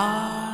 who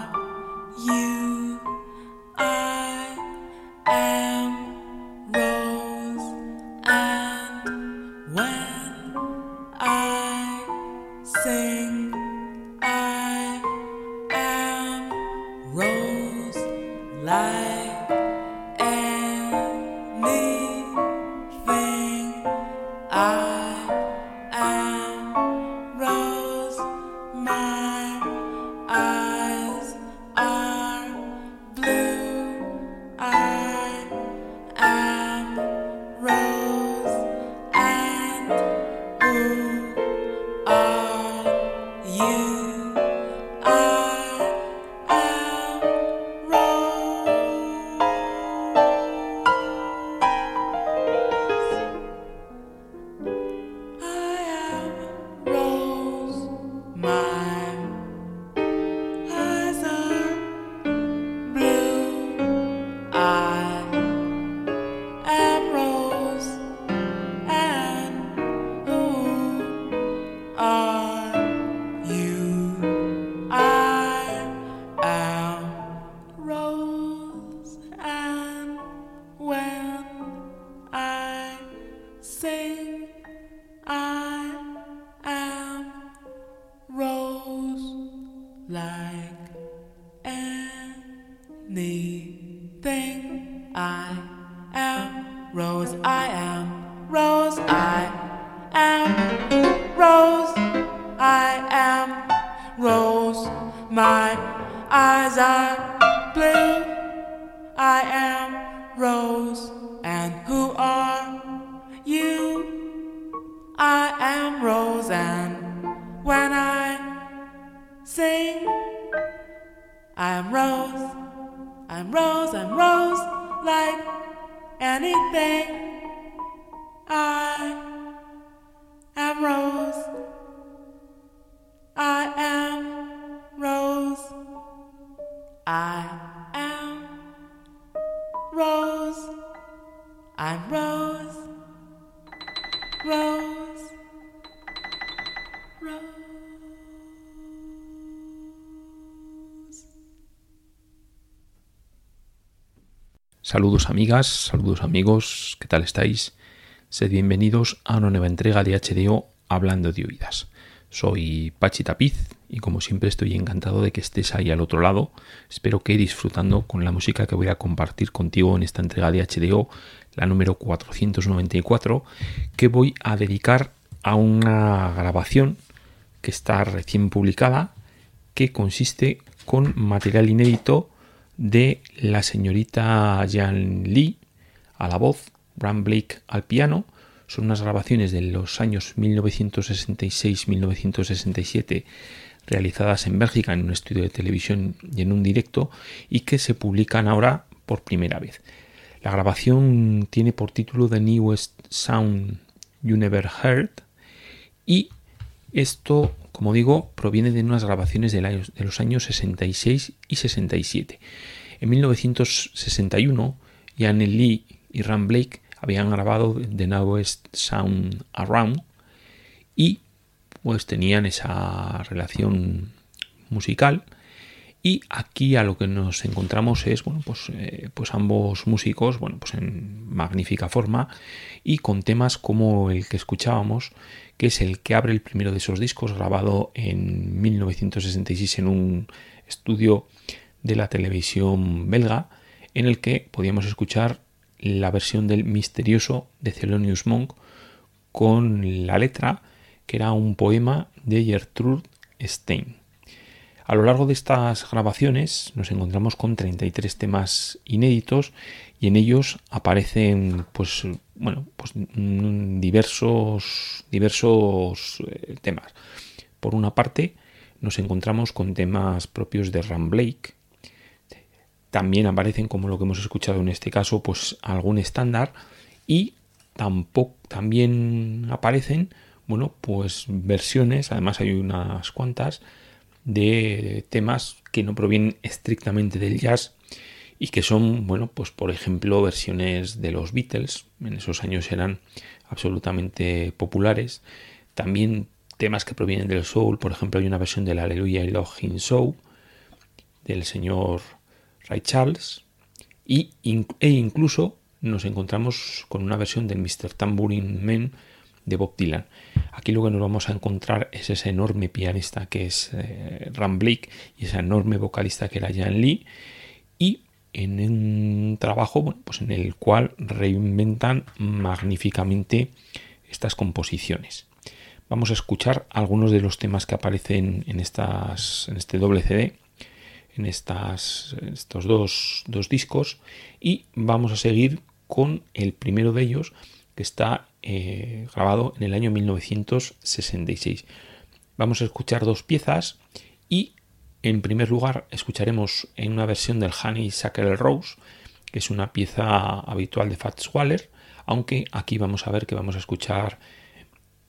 Like anything. I am rose. I am rose. I am rose. I'm rose. Rose. Saludos amigas, saludos amigos, ¿qué tal estáis? Sed bienvenidos a una nueva entrega de HDO Hablando de Oídas. Soy Pachi Tapiz y como siempre estoy encantado de que estés ahí al otro lado. Espero que disfrutando con la música que voy a compartir contigo en esta entrega de HDO, la número 494, que voy a dedicar a una grabación que está recién publicada, que consiste con material inédito de la señorita Jan Lee a la voz, Bram Blake al piano. Son unas grabaciones de los años 1966-1967 realizadas en Bélgica en un estudio de televisión y en un directo y que se publican ahora por primera vez. La grabación tiene por título The Newest Sound You Never Heard y esto, como digo, proviene de unas grabaciones de los años 66 y 67. En 1961, Jan Lee y Ram Blake habían grabado The Newest Sound Around y pues tenían esa relación musical y aquí a lo que nos encontramos es bueno pues, eh, pues ambos músicos bueno pues en magnífica forma y con temas como el que escuchábamos que es el que abre el primero de esos discos grabado en 1966 en un estudio de la televisión belga en el que podíamos escuchar la versión del misterioso de Thelonious Monk con la letra que era un poema de Gertrude Stein. A lo largo de estas grabaciones nos encontramos con 33 temas inéditos y en ellos aparecen pues bueno, pues diversos diversos eh, temas. Por una parte, nos encontramos con temas propios de Ram Blake. También aparecen, como lo que hemos escuchado en este caso, pues algún estándar y tampoco también aparecen bueno, pues versiones, además hay unas cuantas de temas que no provienen estrictamente del jazz y que son, bueno, pues por ejemplo, versiones de los Beatles, en esos años eran absolutamente populares. También temas que provienen del soul, por ejemplo, hay una versión del Aleluya y Login Soul del señor Ray Charles y, e incluso nos encontramos con una versión del Mr. Tambourine Man de Bob Dylan. Aquí lo que nos vamos a encontrar es ese enorme pianista que es eh, Ram Blake y esa enorme vocalista que era Jan Lee y en un trabajo pues en el cual reinventan magníficamente estas composiciones. Vamos a escuchar algunos de los temas que aparecen en, este doble CD, en, estos dos discos, y vamos a seguir con el primero de ellos que está eh, grabado en el año 1966. Vamos a escuchar dos piezas y en primer lugar escucharemos en una versión del Honey Sucker Rose, que es una pieza habitual de Fats Waller, aunque aquí vamos a ver que vamos a escuchar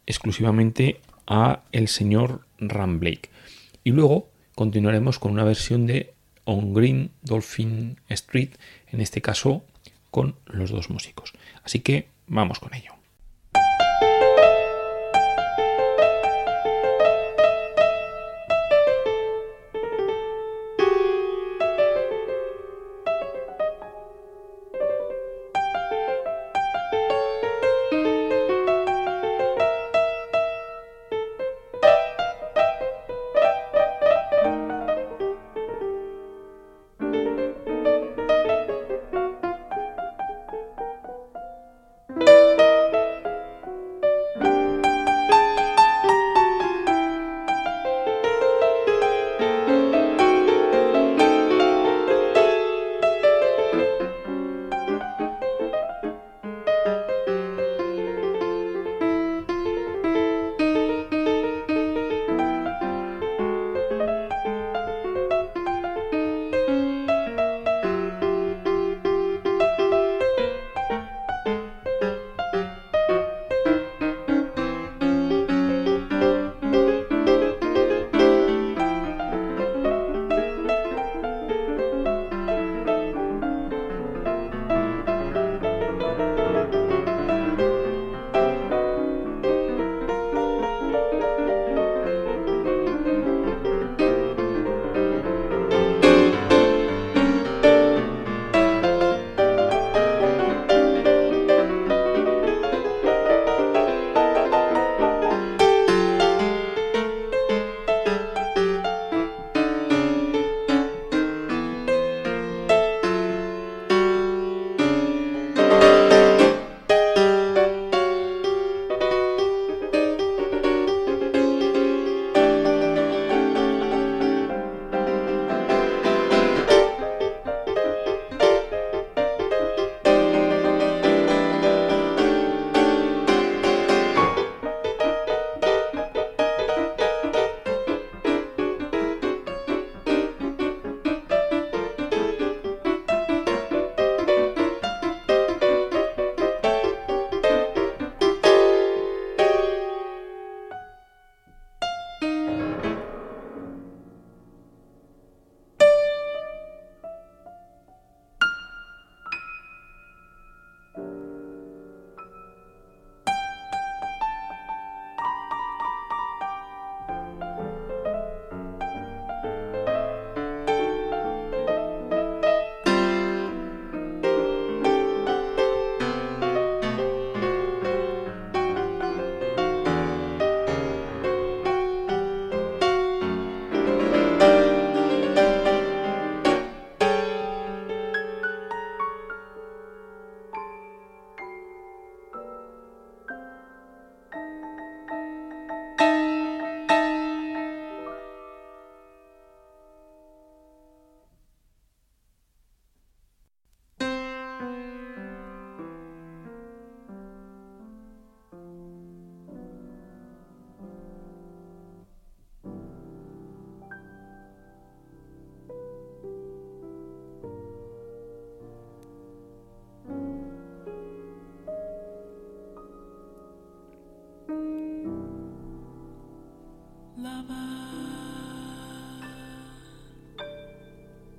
exclusivamente a el señor Ram Blake. Y luego continuaremos con una versión de On Green Dolphin Street, en este caso con los dos músicos. Así que vamos con ello.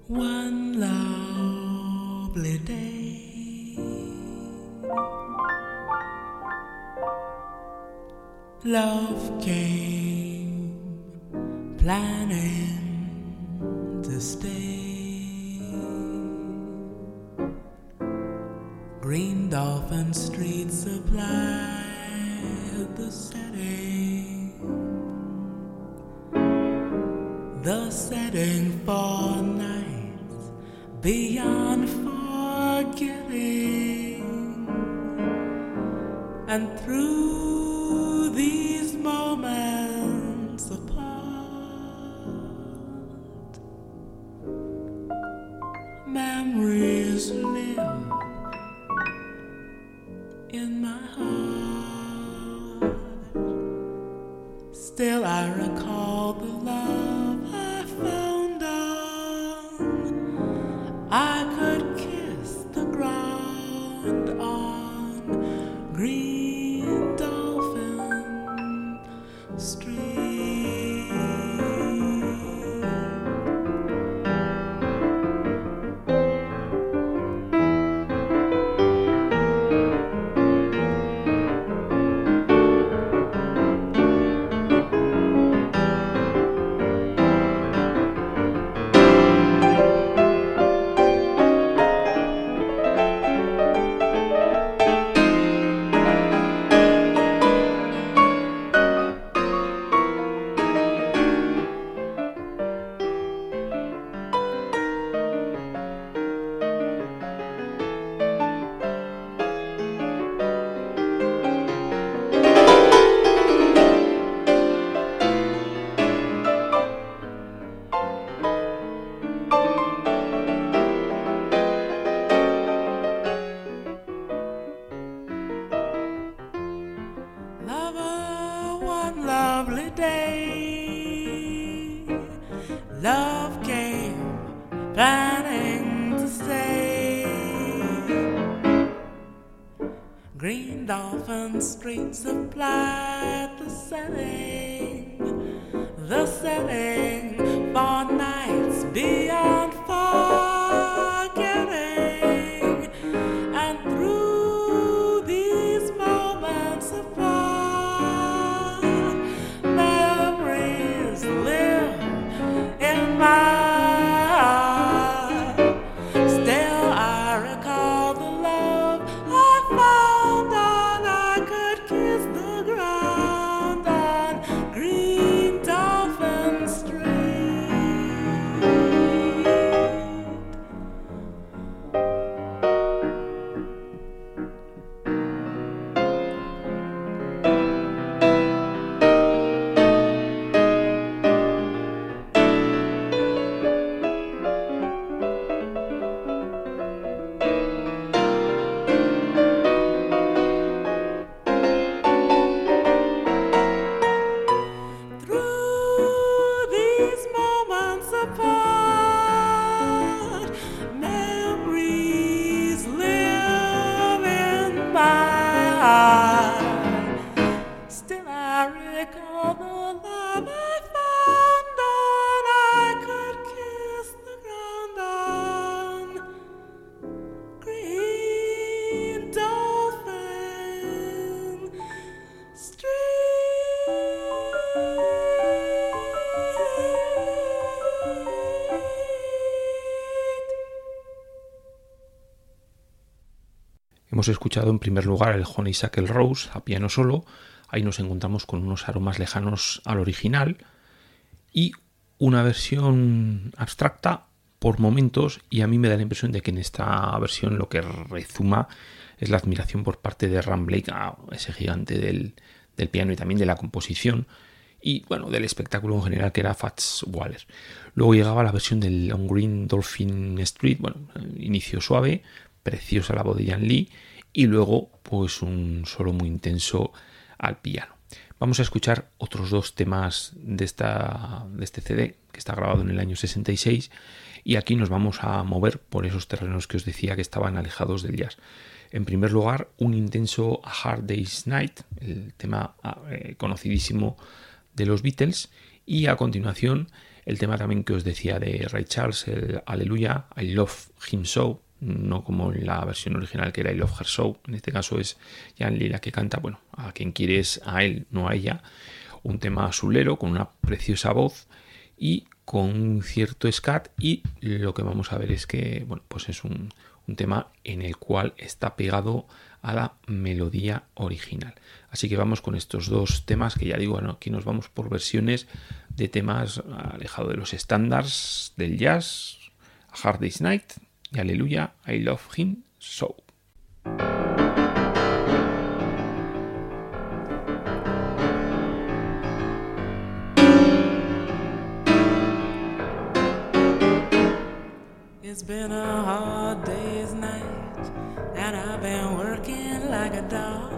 One lovely day, love came planning to stay. Green Dolphin Street supplied the setting, the setting beyond forgetting. And through these moments apart, memories live in my heart. Still, I recall the love Dolphin Street Escuchado en primer lugar el Honeysuckle Rose a piano solo. Ahí nos encontramos con unos aromas lejanos al original y una versión abstracta por momentos y a mí me da la impresión de que en esta versión lo que rezuma es la admiración por parte de Ram Blake a ese gigante del, del piano y también de la composición y bueno, del espectáculo en general que era Fats Waller. Luego llegaba la versión del On Green Dolphin Street, bueno, inicio suave, preciosa la voz de Jan Lee y luego pues un solo muy intenso al piano. Vamos a escuchar otros dos temas de, esta, de este CD que está grabado en el año 66 y aquí nos vamos a mover por esos terrenos que os decía que estaban alejados del jazz. En primer lugar, un intenso Hard Day's Night, el tema eh, conocidísimo de los Beatles, y a continuación El tema también que os decía de Ray Charles, el Aleluya, I Love Him So, no como en la versión original que era I Love Her So. En este caso es Jan Lila que canta, bueno, a quien quieres a él, no a ella. Un tema azulero con una preciosa voz y con un cierto scat y lo que vamos a ver es que, bueno, pues es un, tema en el cual está pegado a la melodía original. Así que vamos con estos dos temas que ya digo, aquí nos vamos por versiones de temas alejados de los estándares del jazz, Hard Day's Night y Aleluya, I Love Him So. It's been a hard day's night, and I've been working like a dog.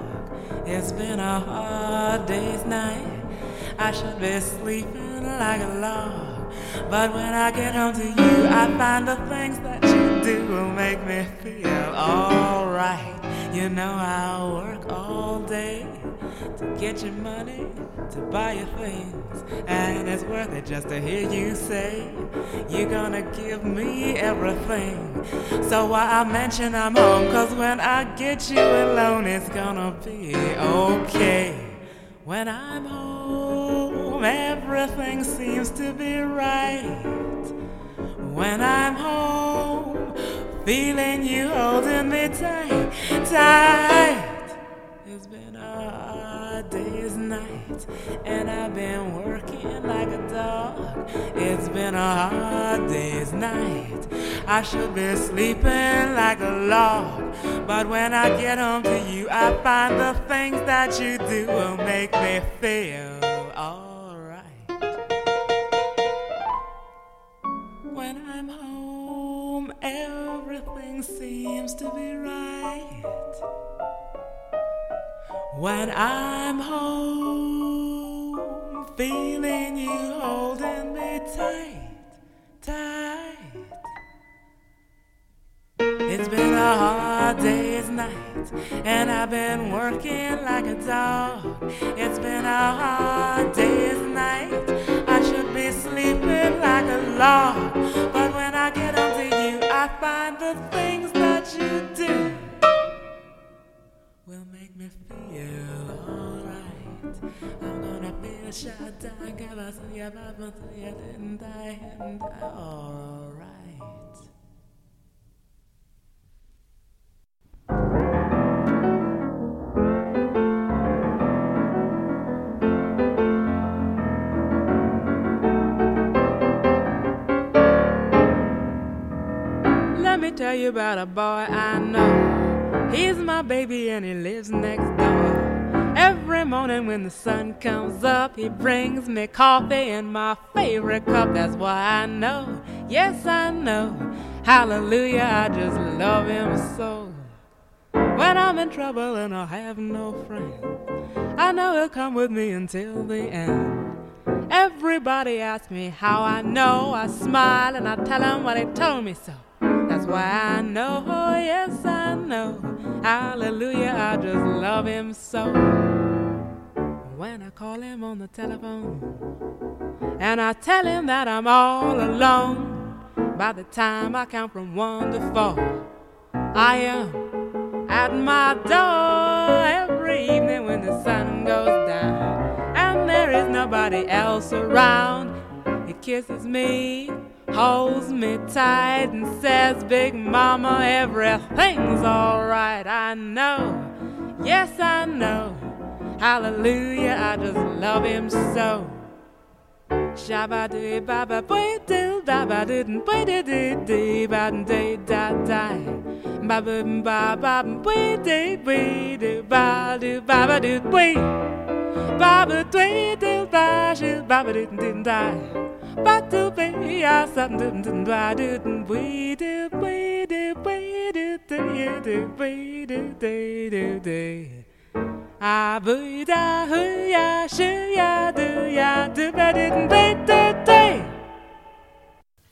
It's been a hard day's night. I should be sleeping like a log. But when I get home to you, I find the things that do will make me feel alright. You know I'll work all day to get your money to buy you things. And it's worth it just to hear you say you're gonna give me everything. So why I mention I'm home, cause when I get you alone, it's gonna be okay. When I'm home, everything seems to be right. When I'm home, feeling you holding me tight, tight. It's been a hard day's night, and I've been working like a dog. It's been a hard day's night. I should be sleeping like a log. But when I get home to you, I find the things that you do will make me feel alright. When I'm home, everything seems to be right. When I'm home, feeling you holding me tight, tight. It's been a hard day's night, and I've been working like a dog. It's been a hard day's night. I should be sleeping like a log, find the things that you do will make me feel alright. I'm gonna feel shut down, give us a yeah, but you didn't die, and alright. Tell you about a boy I know. He's my baby and he lives next door. Every morning when the sun comes up, he brings me coffee in my favorite cup. That's why I know, yes, I know. Hallelujah, I just love him so. When I'm in trouble and I have no friend, I know he'll come with me until the end. Everybody asks me how I know. I smile and I tell them what he told me so. Why I know, oh yes, I know. Hallelujah, I just love him so. When I call him on the telephone and I tell him that I'm all alone, by the time I count from one to four, I am at my door every evening when the sun goes down and there is nobody else around. He kisses me holds me tight and says, Big Mama, everything's alright. I know, yes, I know. Hallelujah, I just love him so. Shabba dee baba boi doo baba doo boi dee dee dee ba dee da da ba ba ba ba boi dee boi doo ba doo baba doo boi baba doo doo ba shoo baba doo doo da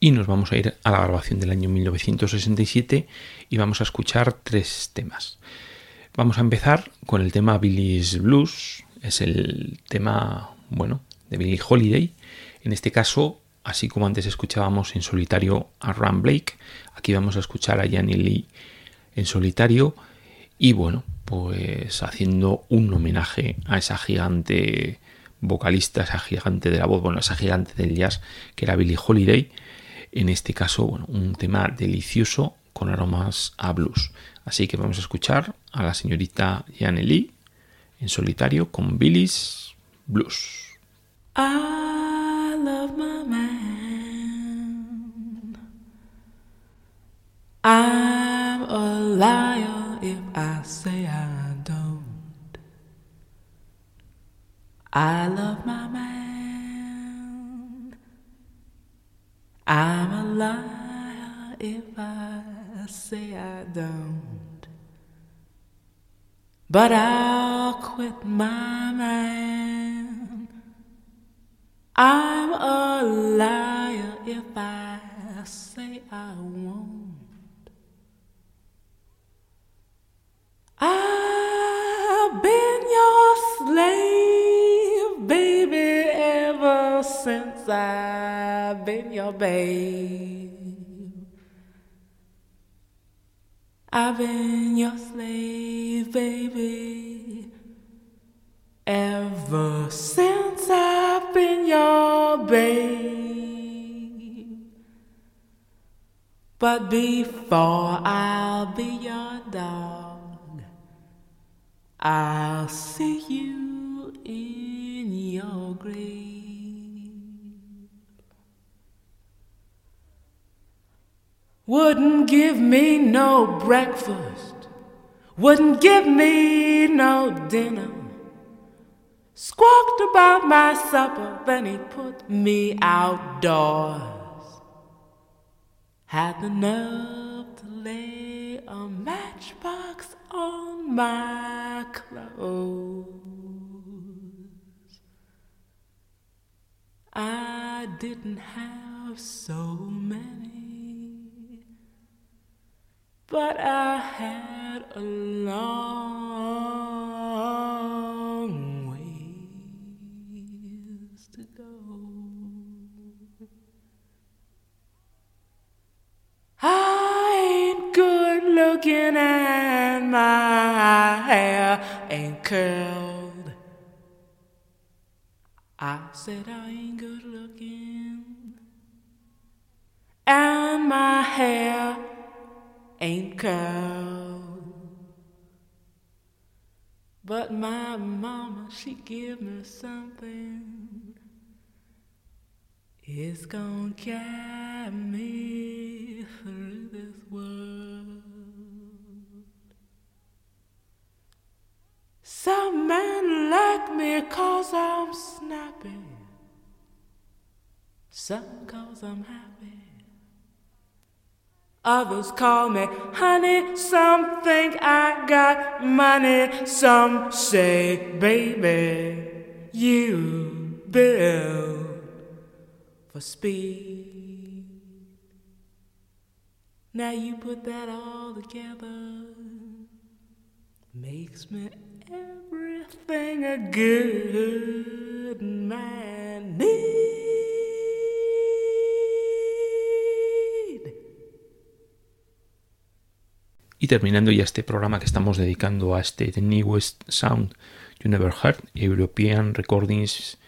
y nos vamos a ir a la grabación del año 1967 y vamos a escuchar tres temas. Vamos a empezar con el tema Billy's Blues, es el tema, bueno, de Billie Holiday, en este caso así como antes escuchábamos en solitario a Ram Blake, aquí vamos a escuchar a Janny Lee en solitario y bueno, pues haciendo un homenaje a esa gigante vocalista, esa gigante de la voz, bueno, esa gigante del jazz que era Billie Holiday, en este caso, bueno, un tema delicioso con aromas a blues. Así que vamos a escuchar a la señorita Janny Lee en solitario con Billy's Blues. I I'm a liar if I say I don't. I love my man. I'm a liar if I say I don't. But I'll quit my man. I'm a liar if I say I won't. I've been your slave, baby, ever since I've been your babe. I've been your slave, baby, ever since I've been your babe. But before I'll be your dog. I'll see you in your grave. Wouldn't give me no breakfast, wouldn't give me no dinner. Squawked about my supper, then he put me outdoors. Had the nerve to lay matchbox on my clothes. I didn't have so many, but I had a long I ain't good looking and my hair ain't curled. I said I ain't good looking and my hair ain't curled. But my mama, she give me something. It's gonna carry me through this world. Some men like me cause I'm snappy. Some cause I'm happy. Others call me honey, some think I got money, some say, baby, you built for speed. Now you put that all together, makes me everything a good man need. Y terminando ya este programa que estamos dedicando a este The Newest Sound You Never Heard, European Recordings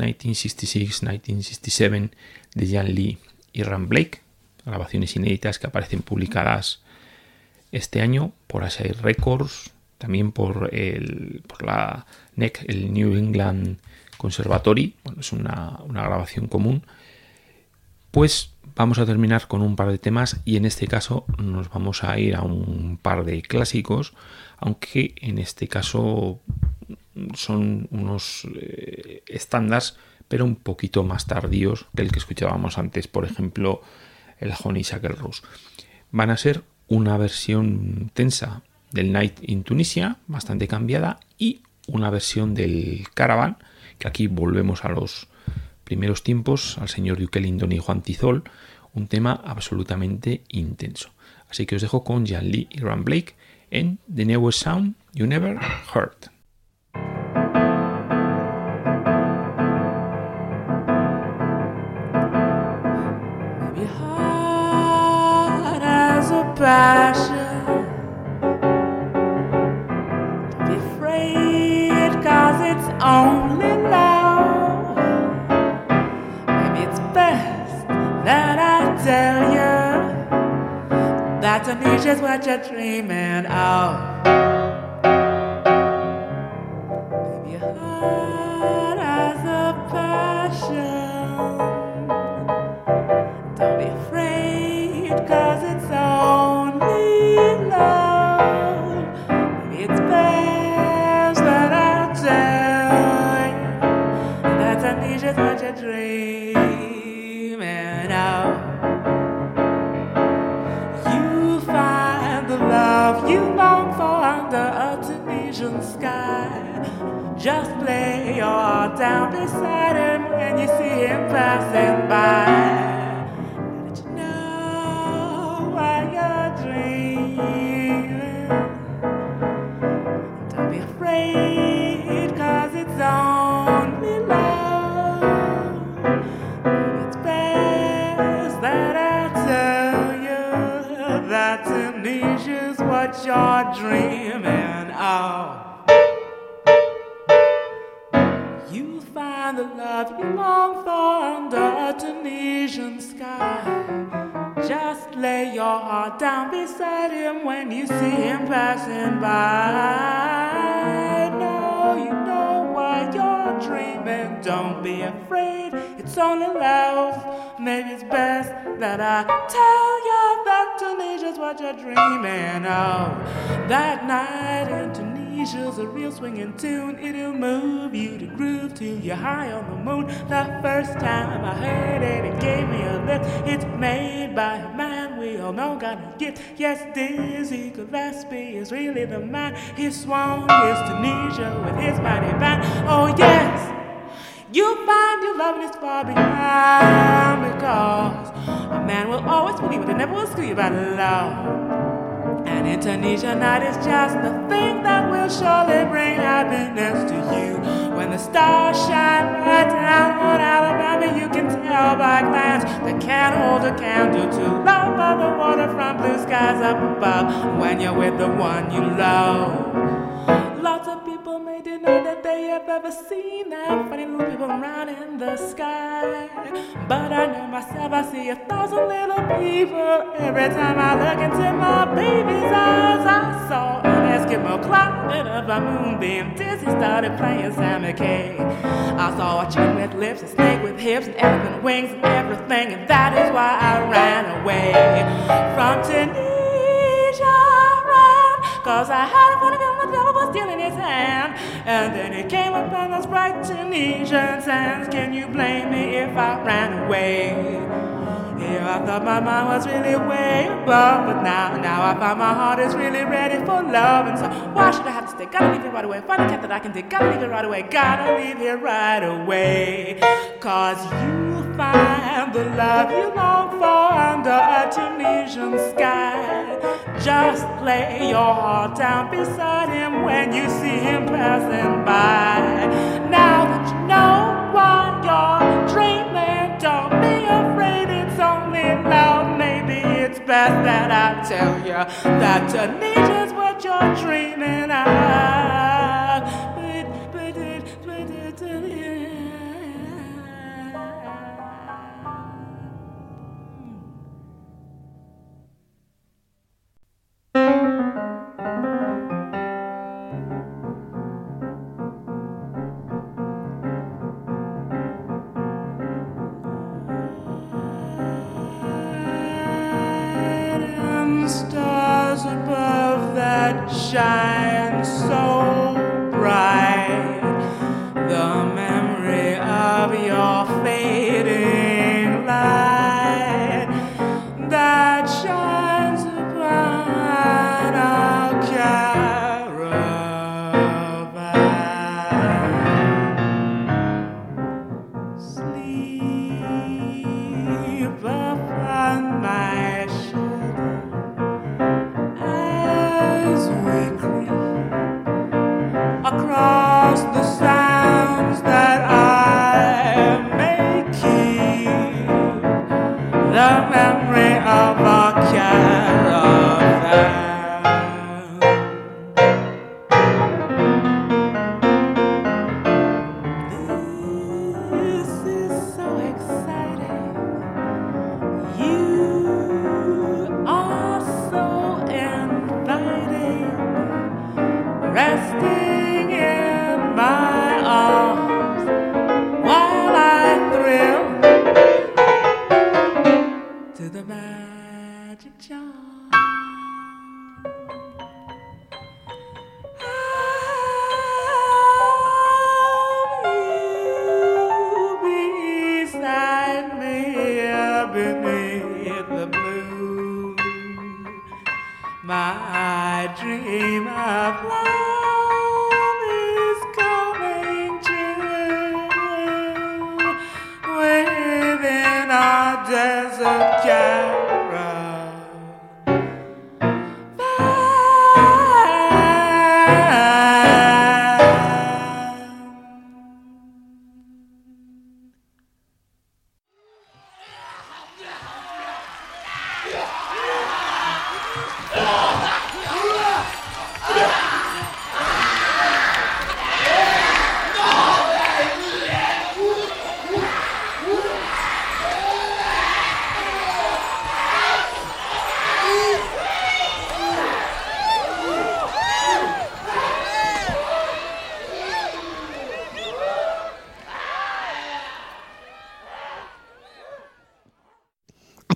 1966-1967 de Jan Lee y Ram Blake, grabaciones inéditas que aparecen publicadas este año por Asai Records, también por, el, por la NEC, el New England Conservatory, bueno, es una, una grabación común. Pues vamos a terminar con un par de temas y en este caso nos vamos a ir a un par de clásicos, aunque en este caso son unos eh, estándares, pero un poquito más tardíos que el que escuchábamos antes, por ejemplo, el Honeysuckle Rose. Van a ser una versión tensa del Night in Tunisia, bastante cambiada, y una versión del Caravan, que aquí volvemos a los primeros tiempos, al señor Duque Lindon y Juan Tizol, un tema absolutamente intenso. Así que os dejo con Jan Lee y Graham Blake en The Newest Sound You Never Heard. Passion. Don't be afraid, cause it's only love. Maybe it's best that I tell you that Tunisia's what you're dreaming of. When you see him passing by. That I tell you that Tunisia's what you're dreaming of. That night in Tunisia's a real swinging tune. It'll move you to groove till you're high on the moon. The first time I heard it, it gave me a lift. It's made by a man we all know got a gift. Yes, Dizzy Gillespie is really the man. He swung his Tunisia with his mighty band. Oh, yes. You'll find your love is far behind never will. And in Tunisia night is just the thing that will surely bring happiness to you. When the stars shine right down on Alabama, you can tell by glance that can't hold a candle to love by the water from blue skies up above. When you're with the one you love. They have ever seen that funny little people around in the sky. But I know myself, I see a thousand little people every time I look into my baby's eyes. I saw an Eskimo climbing up a moonbeam. Dizzy started playing Sammy Kaye. I saw a chicken with lips, a snake with hips, and elephant wings, and everything, and that is why I ran away from Tunisia. Cause I had a funny was still in his hand. And then he came upon those bright Tunisian sands. Can you blame me if I ran away? Yeah, I thought my mind was really way above, but now, now I find my heart is really ready for love. And so, why should I have to stay? Gotta leave it right away. Find a cat that I can dig. Gotta leave it right away. Gotta leave here right away. Cause you'll find the love you long for under a Tunisian sky. Just lay your heart down beside him when you see him passing by. Now that you know what you're dreaming, don't be afraid, it's only love. Maybe it's best that I tell you that Tunisia's what you're dreaming of. Shine so